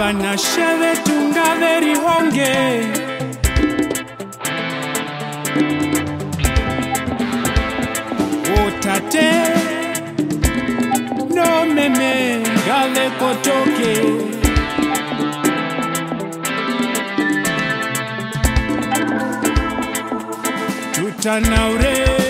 Fana shere tunga honge. Otate No meme Gale kotoke. Tutanaure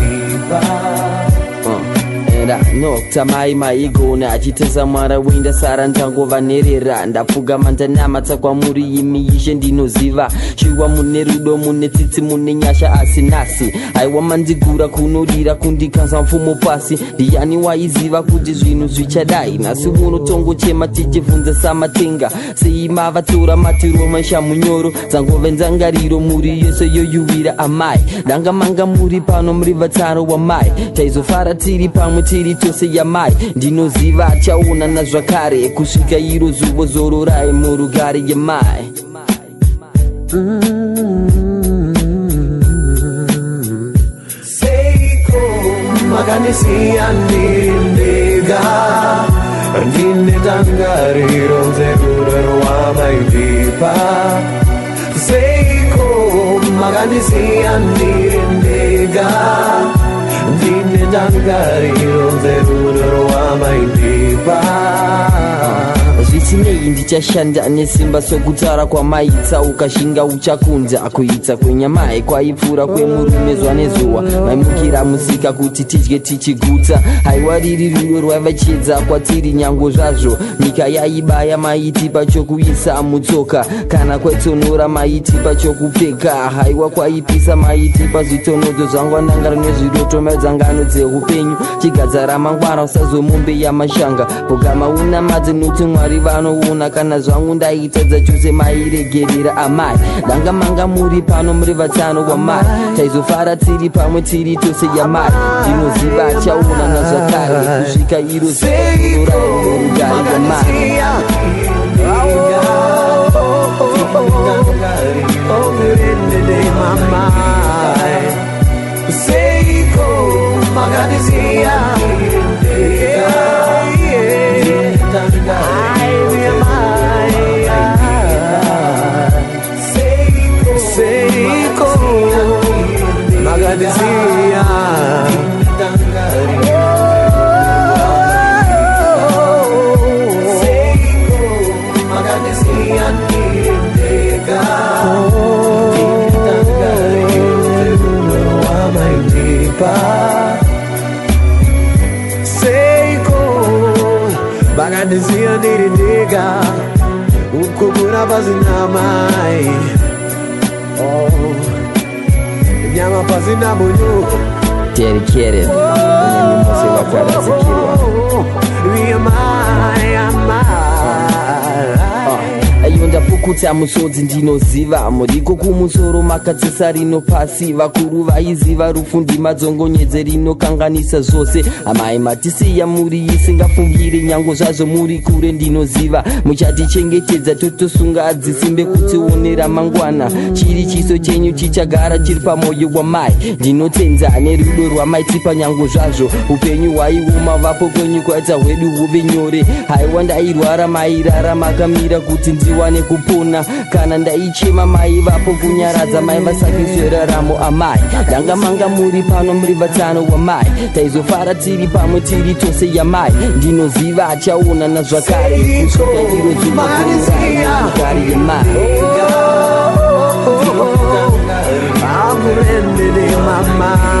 era nokta mai maigona achitesa mwara wenda sara ndangovanerera ndapfugama ndanamatsa kwamuri imi ishe ndinoziva. Shuwa mune rudo mune tsitsi mune nyasha asi nhasi aiwa mandigura kunodira kundikanza mfumo pasi. Ndiani waiziva kuti zvinhu zvichadai? Nhasi uno tongochema tichibvunza samatenga. Sei mavatora matiro mashamunyoro dzangove ndangariro muri yose yoyuvira amai. Ndanga manga muri pano muri vatsaro wamai taizofara tiri pamwe tiri mitose yamai ndinoziva achaonana zvakare kusvika iro zuvo zororai murugare yamai mm -hmm. Seiko, makanisiya ndindega ndine tangariro nzerurorwa maipipa seiko makandisiya ndiri ndega dinne dangariro nze durorwa mai diva isinei ndichashanda nesimba sokutara kwamaitsa ukashinga uchakunza. Akuitsa kwenyamai kwaipfuura kwemurume zuva nezuva maimukira musika kuti tidye tichigutsa. Haiwa riri rudo rwaivachiedza kwatiri nyango zvazvo. Nyika yaibaya maiti pachokuisa mutsoka. Kana kwaitonora maiti pachokupfeka. Haiwa kwaipisa maiti pazvitonodzo zvangwanangano nezvidoto madzangano dzeupenyu chigadza ramangwana usazomombe yamashanga bukama unamadze noti mwari vanhu vanoona kana zvangu ndaitadza chose mairegerera amai. Ndanga manga muri pano muri vatano wamai taizofara tiri pamwe tiri tose yamai. Ndinoziva achaonana zvakare kusvika iro zuvaurugare wamai Seiko ndapukuta musodzi ndinoziva. Muriko kumusoro makatsisa rino pasi. Vakuru vaiziva rufundi madzongonyedze rinokanganisa zvose. Amai matisiya muri isingafungiri nyango zvazvo muri kure ndinoziva. Muchatichengetedza totosunga adzisimbe kutionera mangwana chiri chiso chenyu chichagara chiri pamwoyo wamai. Ndinotenza nerudo rwamaitipa nyango zvazvo. Upenyu hwaiuma vapo kwenyu kwaita hwedu huve nyore. Haiwa ndairwara mairara makamira kuti ndiwane kupona kana ndaichema mai vapo kunyaradza mai vasakisweraramo amai. Ndanga manga muri pano muri vatano wamai taizofara tiri pamwe tiri tose yamai ndinoziva achaonana zvakare kusvika iro zuvakurugare yemai Amurendede mamai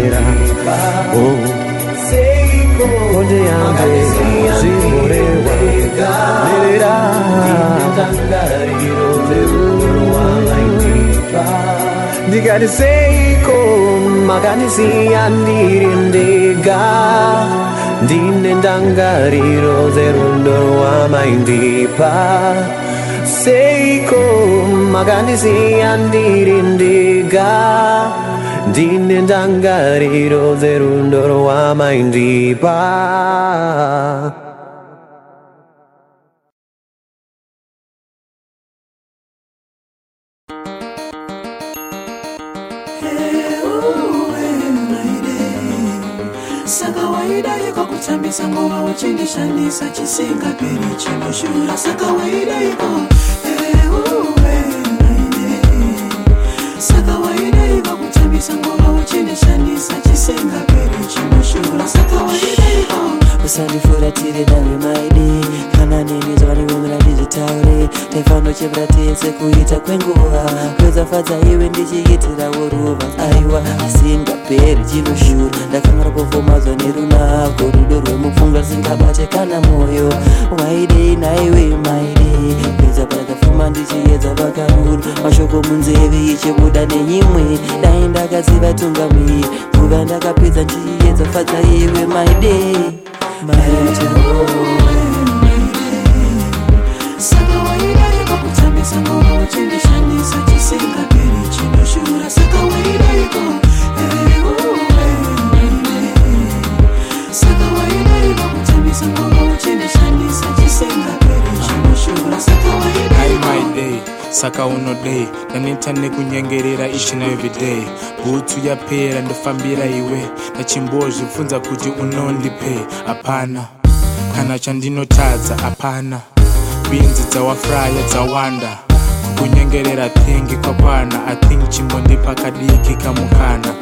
Ndikati seiko maganizia ndiri ndega ndine ndangariro dzerudo rwamaindipa seiko maganizia ndiri ndega ndine ndangariro dzerudo rwamaindipa ndishandisa nguva uchindishandisa chisingaperi chinoshura saka waidaiko saka waidaiva kutambisa nguva uchindishandisa chisingaperi chinoshura saka waidaiko usandifuratire dano tefano chebra tese kuita kwenguva. Kwezafadza iwe ndichiitirawo ruva aiwa asingaperi chinoshura. Ndakamara kuvhomadzwa nerunako rudo rwemupfungwa singabate kana mwoyo waidei naiwe maidi. Kweza pandakafuma ndichiedza pakaruru mashoko munzeve ichibuda neimwe. Dai ndakaziva tungamiri nguva ndakapedza ndichiedza fadza iwe maidei sakawaida iko kutambisa nguva uchindishandisa chisingaperi chinoshura saka waidaiko saka waidaiko kutambisa nguva uchindishandisa chisingaperi chinoshura saka waidaiko saka unodei ndanoita nekunyengerera each and every day. Bhutsu yapera ndofambira iwe ndachimbozvibvunza kuti unondipe hapana kana chandinotadza hapana binzi dzawafraya dzawanda kukunyengerera thingi kwakwana i think chimbondipa kadiki kamukana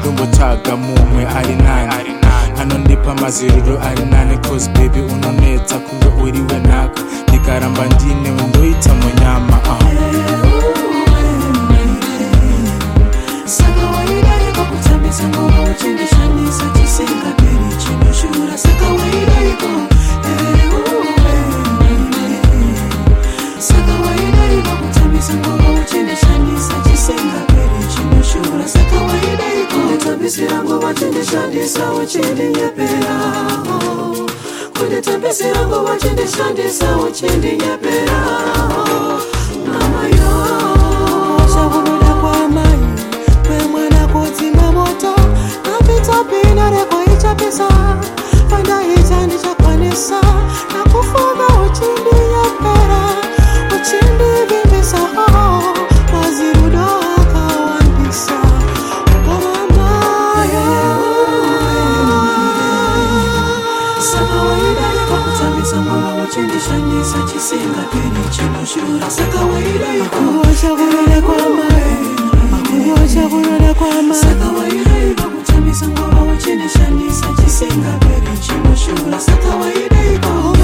ndombotsvaga mumwe ari nani. Anondipa maziriro ari nani cause baby unonetsa kunge uri wenhaka ndikaramba ndine undoita munyama uh. sakawaida iko kutambisa ngoma uchindishandisa chisingaperi chinoshura sakawaida iko kutambisa ngoma uchindishandisa chisingaperi chinoshura sakawaida iko? Kunditambisira ngoma chindishandisa uchindinyepera kunditambisira ngoma chindishandisa uchindinyepera mamayo chakunoda kwamai kwemwana kudzima moto. Napita pina rekoichapisa pandaita ndichakwanisa usingaperi chinoshura saka waidai kuosha kunoda kwamakuosha kunoda kwamasaka waidai vakutamisa ngoro wechinishandisa chisingaperi chinoshura saka waidai kuo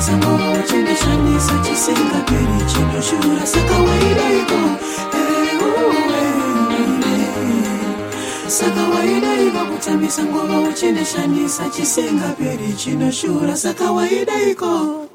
chishandisa ngomoto chendishandisa chisingaperi chinoshura saka waidaiko saka waidaiko kutambisa ngova uchindishandisa chisingaperi chinoshura saka waidaiko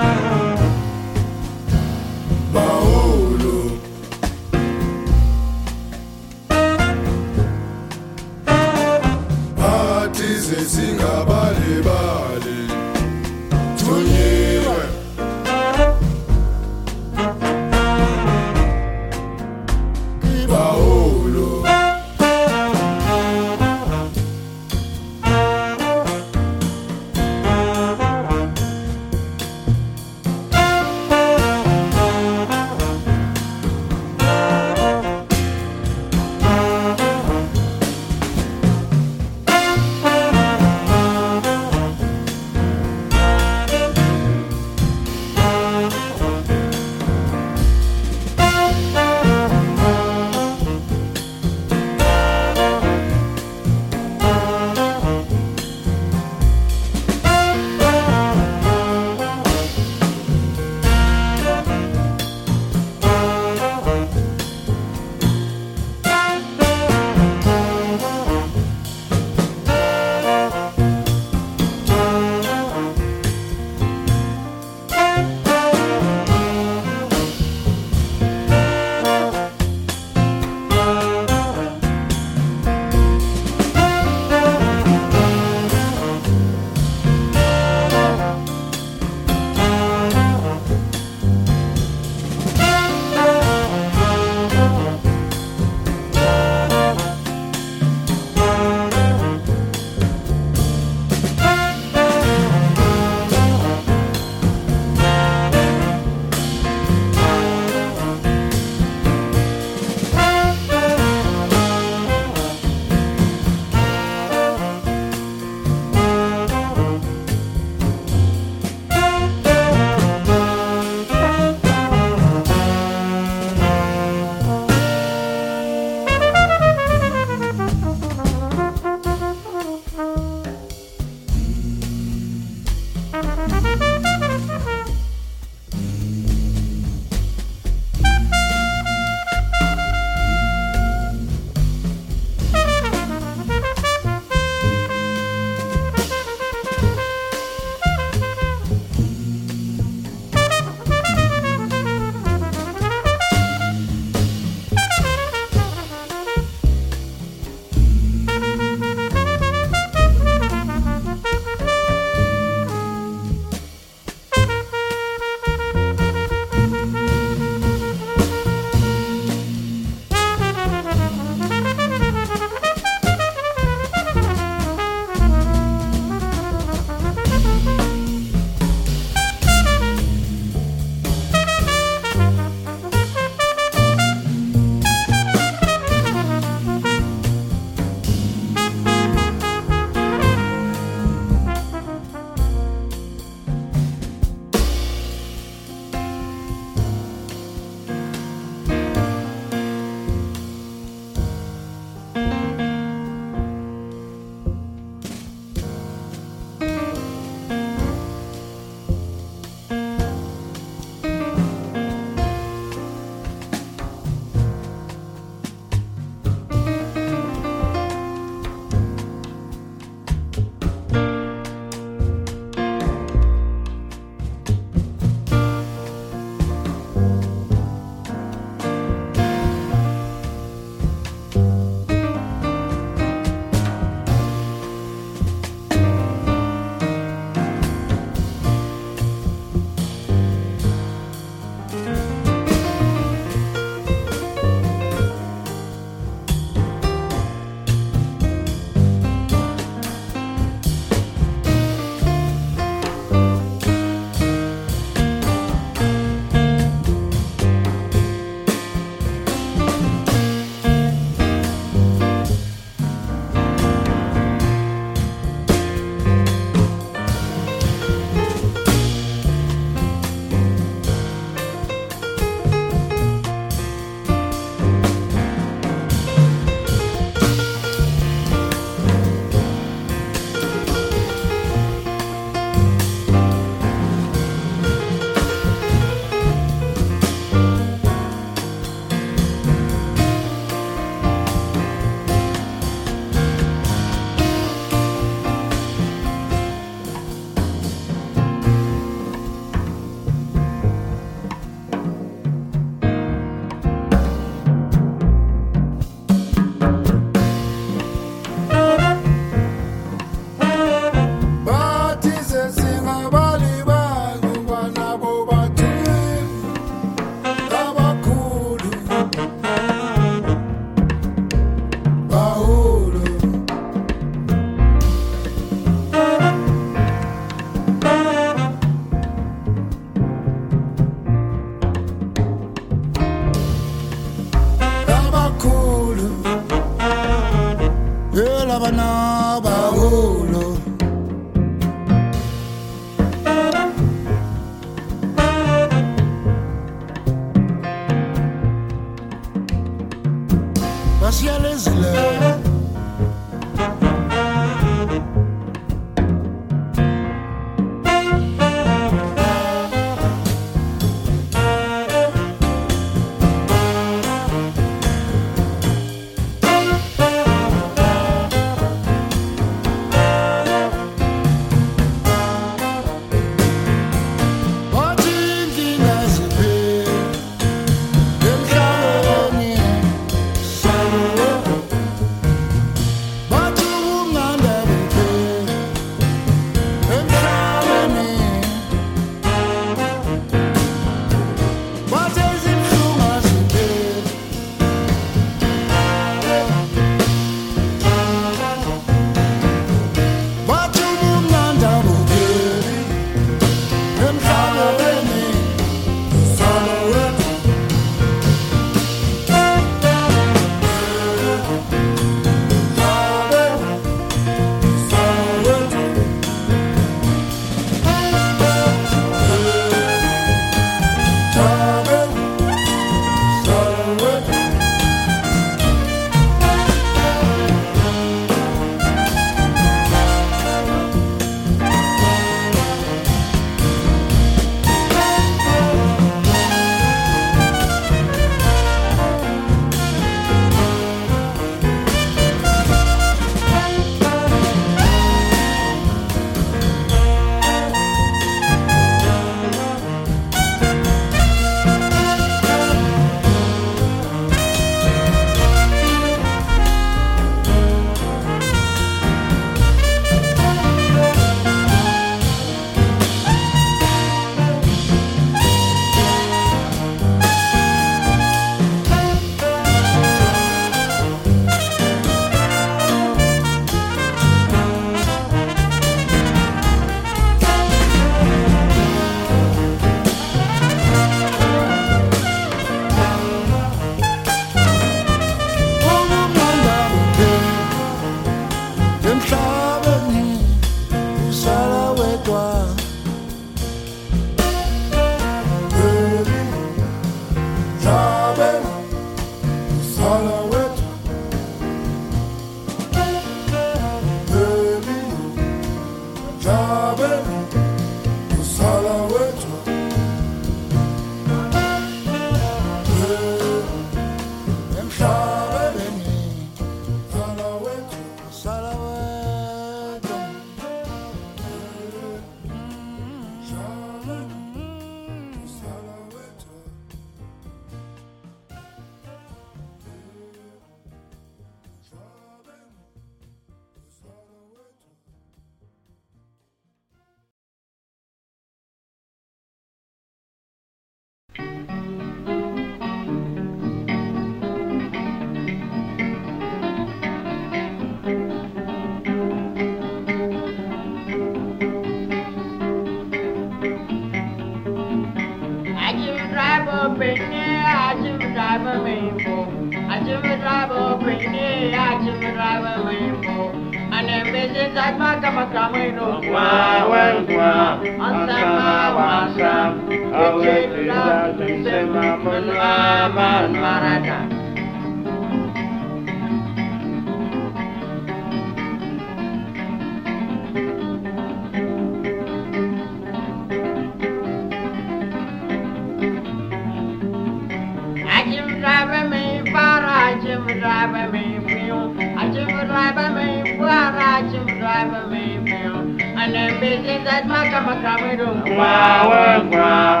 Guau, guau.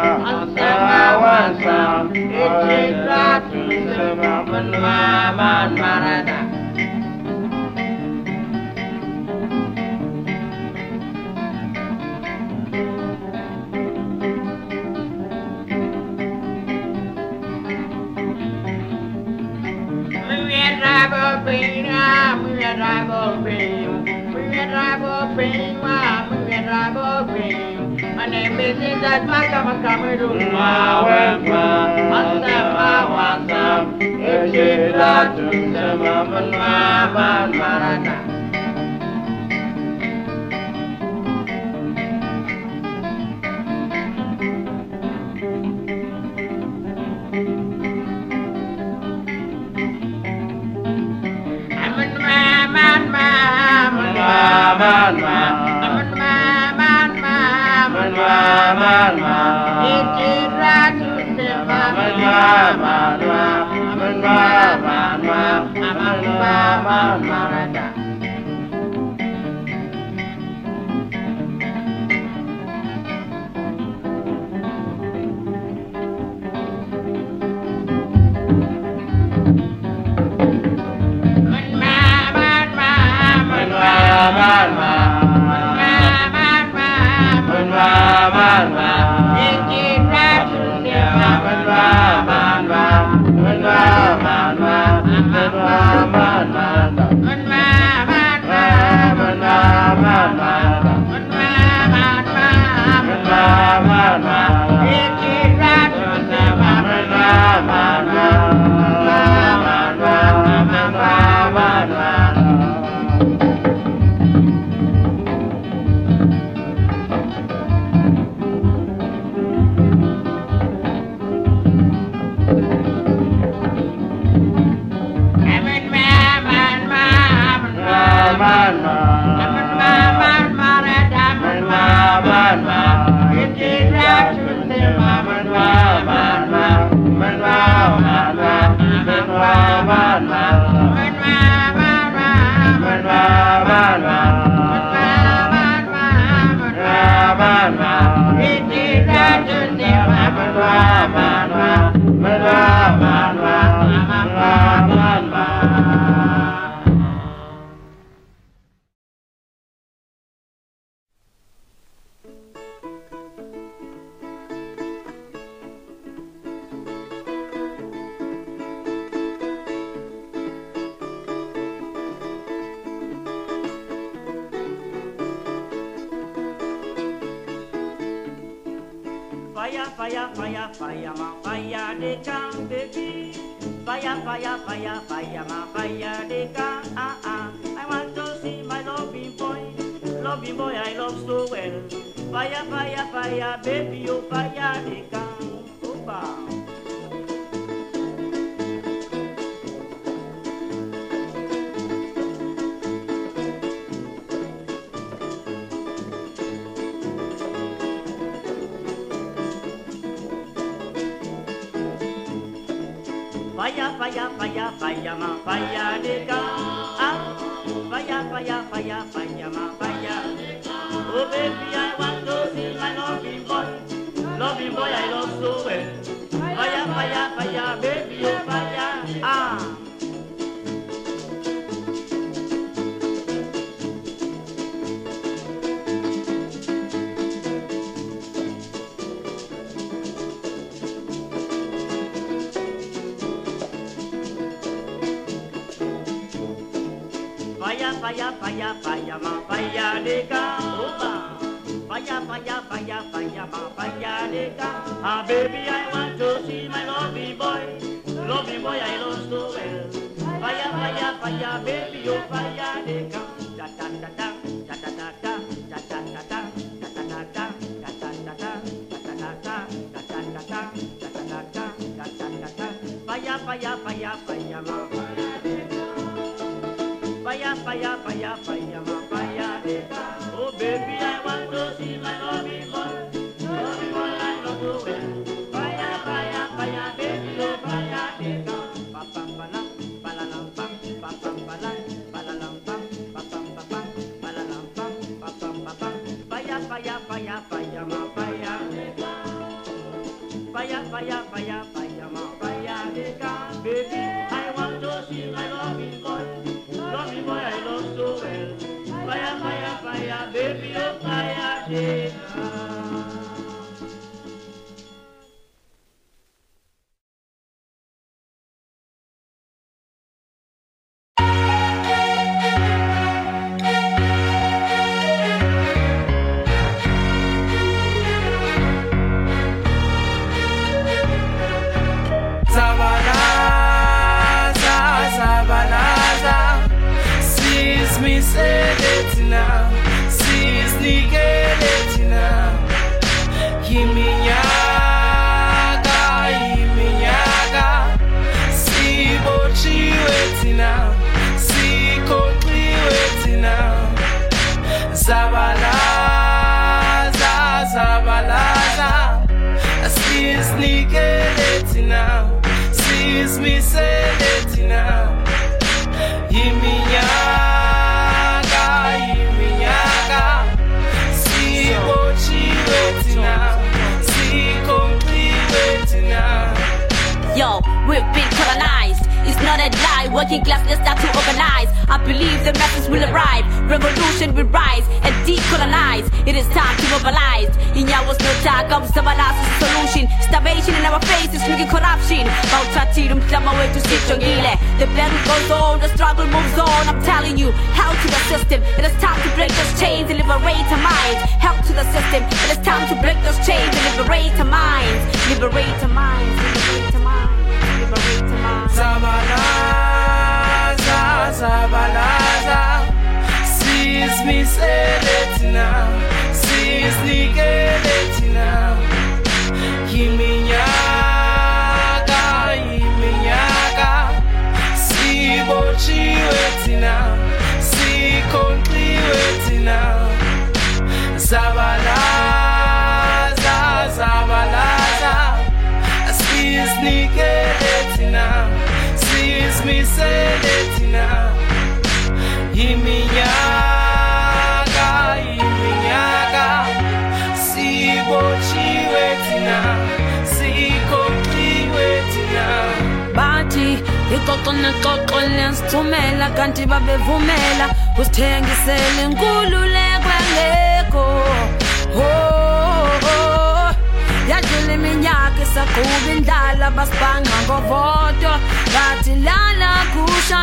Mama Cameroon, Mawema, Masama, Wasam, Echila, Tunsama, Mama, Marana. Mama, Mama, Mama, Mama, Mama, fire, fire, fire, ma fire they come, baby. Fire, fire, fire, fire, ma fire they come. Ah ah. I want to see my loving boy, loving boy I love so well. Fire, fire, fire, baby, oh fire they come. Opa. Fire, falla, falla, falla, ma falla neka. Ah, falla, falla, falla, falla, ma falla. Oh baby, I want to see my loving boy, loving boy I love so well. Falla, falla, falla, baby, oh falla. Ah. Ma de Opa. Fire, fire, fire, fire, ma fire Ah, baby, I want to see my loving boy. Loving boy, I love so well. Fire, fire, fire, baby, oh de Da da da da, da da da da, da da da da, da da da da, da da da da, da Fire, fire, fire, fire, Baby, I want to see my ixoxo nexoxo liyasithumela kanti babevumela. Usithengisele inkululeko yadlula iminyaka isaqhuba indlala basibhanqa ngovoto. Bathi lala kusha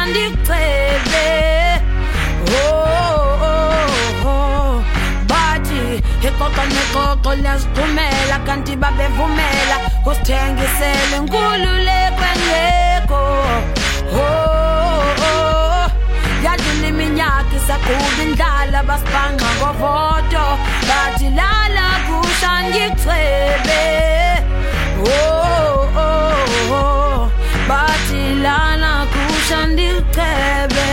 oh. bathi ixoxo nexoxo liyasithumela kanti babevumela. Usithengisele inkululeko Oh, oh, oh. yadlula iminyaka isaqhuba indlala basibhanqa ngovoto. Bathi lala Oh, oh, oh, lala kusha ndikucebe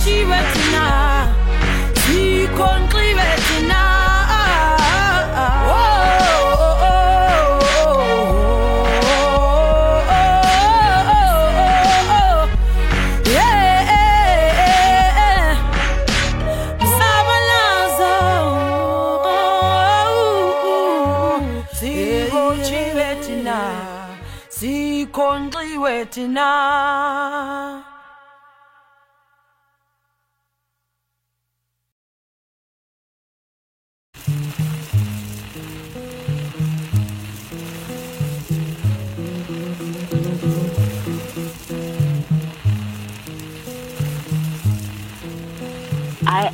sibotshiwe thina, sikhonqiwe thina. Oh, oh, oh, oh,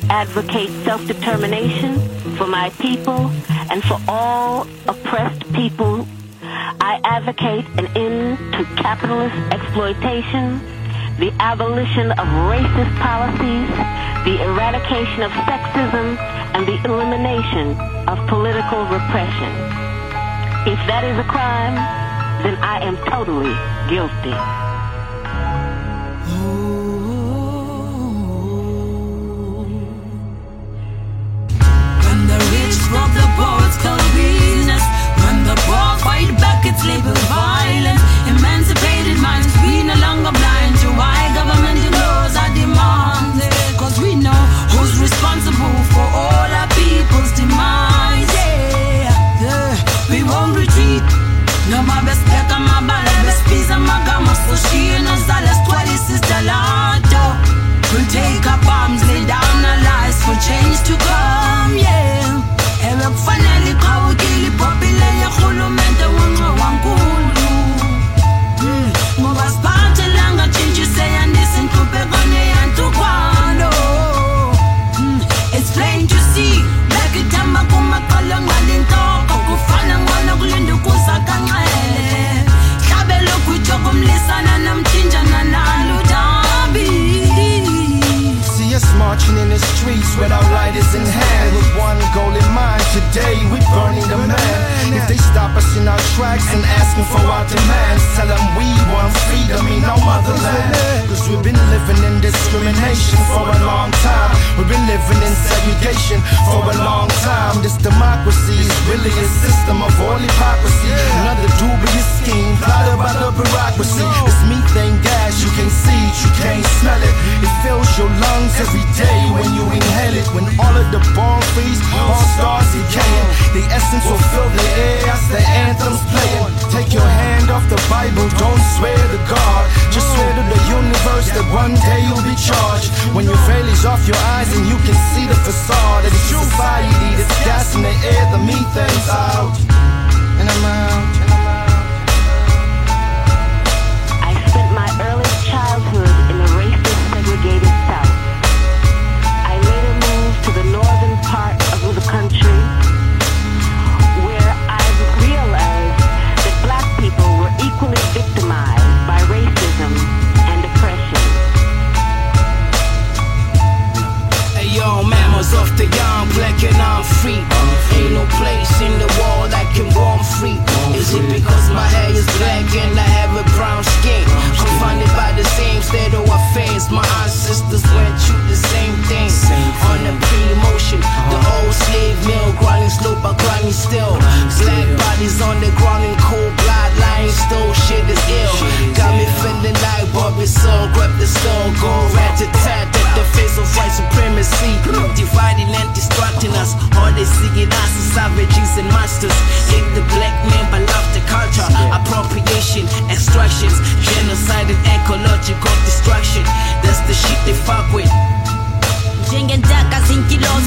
advocate self-determination for my people and for all oppressed people. I advocate an end to capitalist exploitation, the abolition of racist policies, the eradication of sexism, and the elimination of political repression. If that is a crime, then I am totally guilty. Fight back, labeled violence. Emancipated minds, we no longer blind to why government laws are demanded. Cause we know who's responsible for all our people's demise. Yeah, yeah. we won't retreat. No más pesca, más bala, bespiza, más gama, so she knows that let's twice sister lato. We'll take up arms, lay down our lives for change to come, yeah. Ewe kufanele iqhawukile ipopile yerhulumente discrimination for a long. We've been living in segregation for a long time. This democracy is really a system of all hypocrisy. Another dubious scheme plotted by the bureaucracy. It's methane gas, you can see you can't smell it. It fills your lungs every day when you inhale it. When all of the born freeze, all stars decaying. The essence will fill the air as the anthem's playing. Take your hand off the Bible, don't swear to God. Just swear to the universe that one day you'll be charged. When your veil is off your eyes and you can see the facade of this society that's gas in the air, the methane's out. And I'm out. I and I'm free. Ain't no place in the world I can roam free. Is it because my hair is black and I have a brown skin? Confounded by the same state of affairs. My ancestors went through the same thing. On a pre-motion, the old slave mill, grinding slow but grinding still. Black bodies on the ground in cold blood, lying still. Shit is ill. Got me feeling like Bobby Soul. Grab the stone, go rat to tat at the face of white supremacy. Dividing and distracting us. All they seeing us as savages and monsters. Hate the black man but love the culture. Appropriation, extractions, genocide and ecological destruction. That's the shit they fuck with. zinkiloza ingathi azinamcinezelo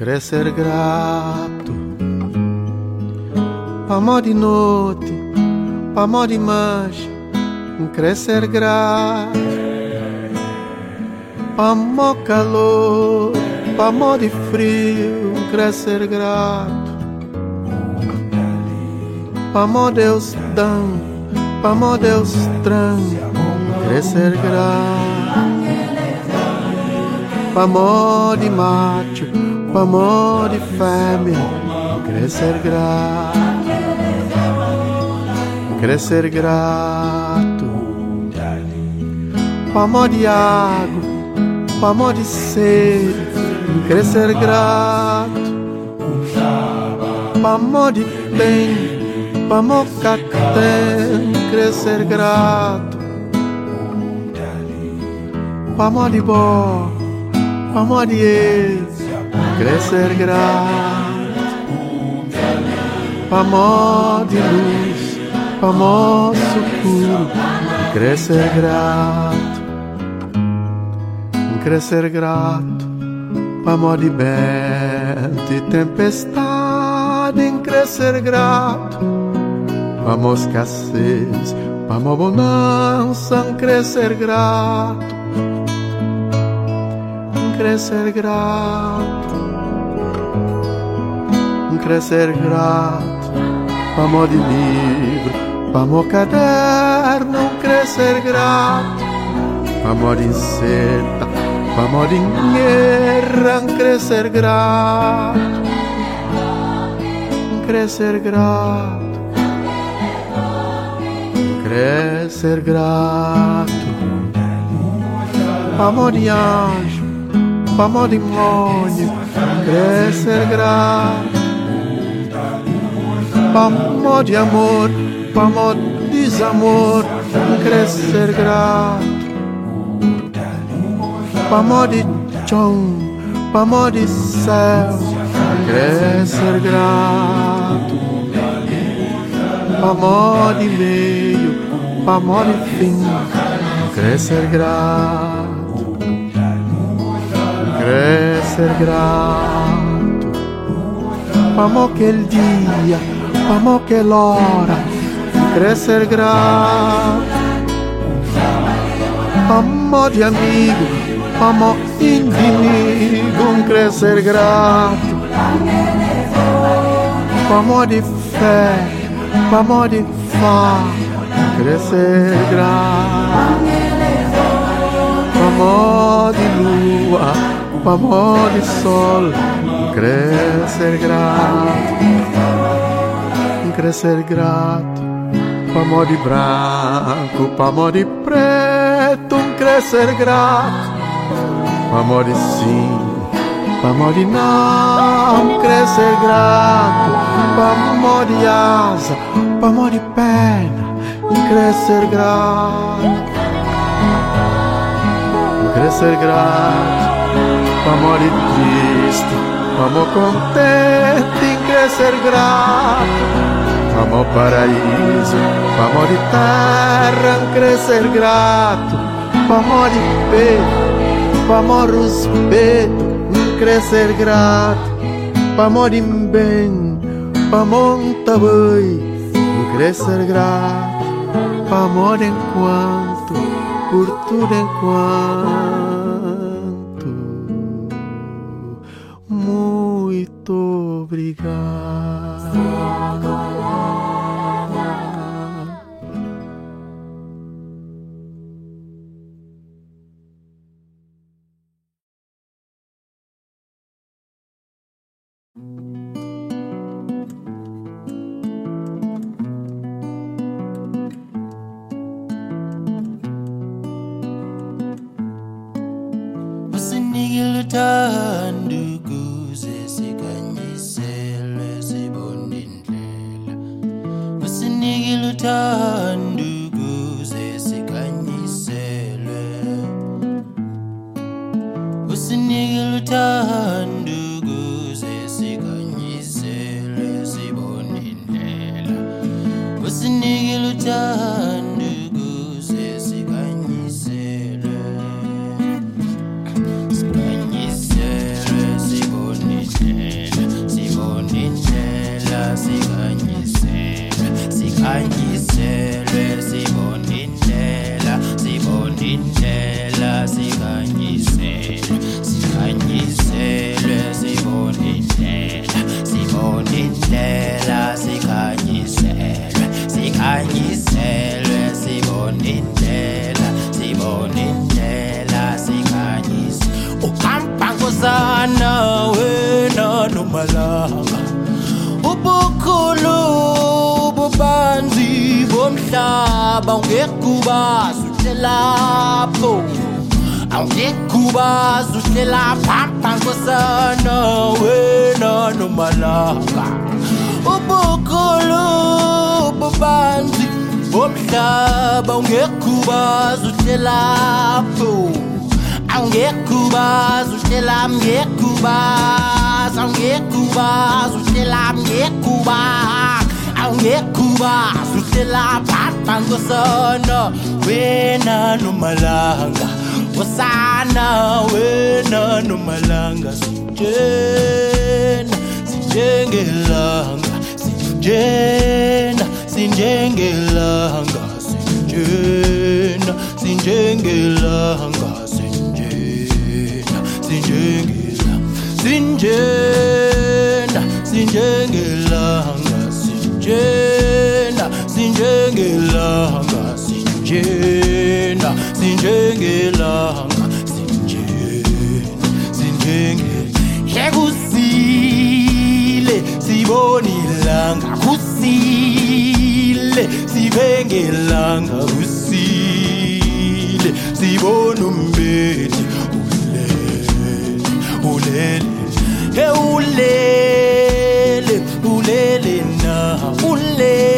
crescer grato. Pamó de noite, pamó de mancha Crescer grato. Pamó calor, pamó de frio Crescer grato. Pamó Deus dão, pamó Deus tran Crescer grato. Pamó de macho amor de fé, crescer grato, Crescer grato, amor de água, amor de ser, crescer grato, amor de bem, amor catem, crescer grato, amor de bom, amor de ele. Crescer grato. Pamó de luz vamos sucuro, crescer grato, crescer grato, vamos de vento e tempestade, em crescer grato, vamos escassez, vamos bonança, em crescer grato, em crescer grato, em crescer grato. Vamos de livro, vamos caderno, crescer grato. Vamos de seta, vamos de guerra, crescer grato. Crescer grato. Crescer grato. Vamos de anjo, vamos de demônio, crescer grato. Vamos de amor, de desamor, crescer grato. Vamos de chão, vamos de céu, crescer grato. Vamos de meio, vamos de fim, crescer grato. Crescer grato. Vamos aquele dia vamos que l'ora crescer grato vamos de amigo vamos inimigo crescer grato. Vamos de fé vamos de fá crescer grato vamos de lua vamos de sol crescer grato crescer grato, pamor de branco, pamor de preto, um crescer grato, pamor de sim, pamor de não, um crescer grato, pamor de asa, pamor de perna, um crescer grato, um crescer grato, pamor de Cristo, pamor contente, crescer grato. Vamos paraíso, vamos de terra, crescer grato, vamos de peito, vamos respeito, crescer grato, vamos de bem, vamos também, crescer grato, vamos enquanto, por tudo enquanto. Usinikile aongea kubazo chelapo aongea kubazo chela mge kubazo aongea kubazo chela mge kubazo aongea kubazo chela patango sana wena no malanga wasana wena no malanga sijena sijengelanga sijena sinjengelanga Sinjena sinjengelanga Sinjena sinjengelanga Sinjena sinjengelanga Sinjena sinjengelanga Sinjena sinjengelanga kusile sibengelanga kusile sibona umbeni ulele he ulele ulele na ulele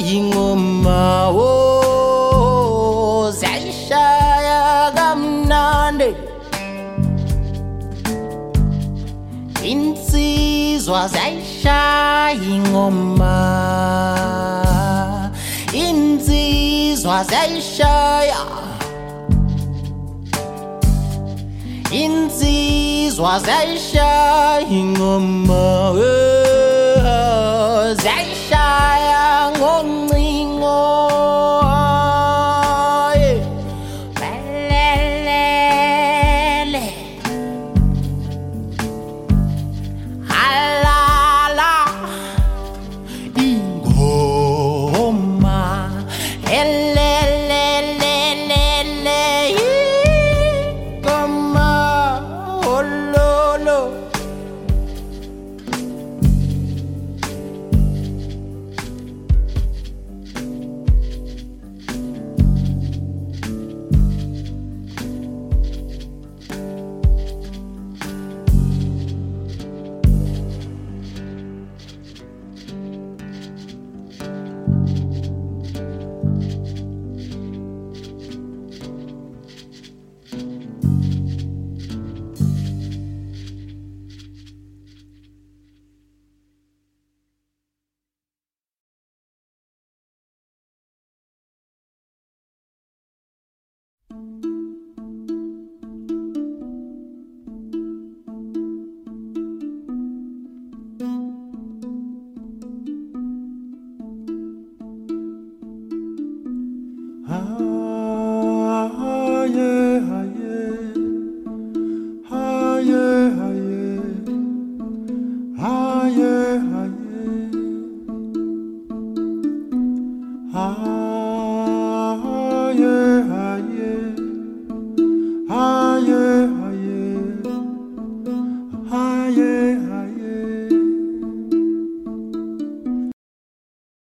ingoma wo zayishaya kamnande insizwa zayishaya ingoma insizwa zayishaya insizwa zayishaya ingoma hey. Eh. Ziyayishaya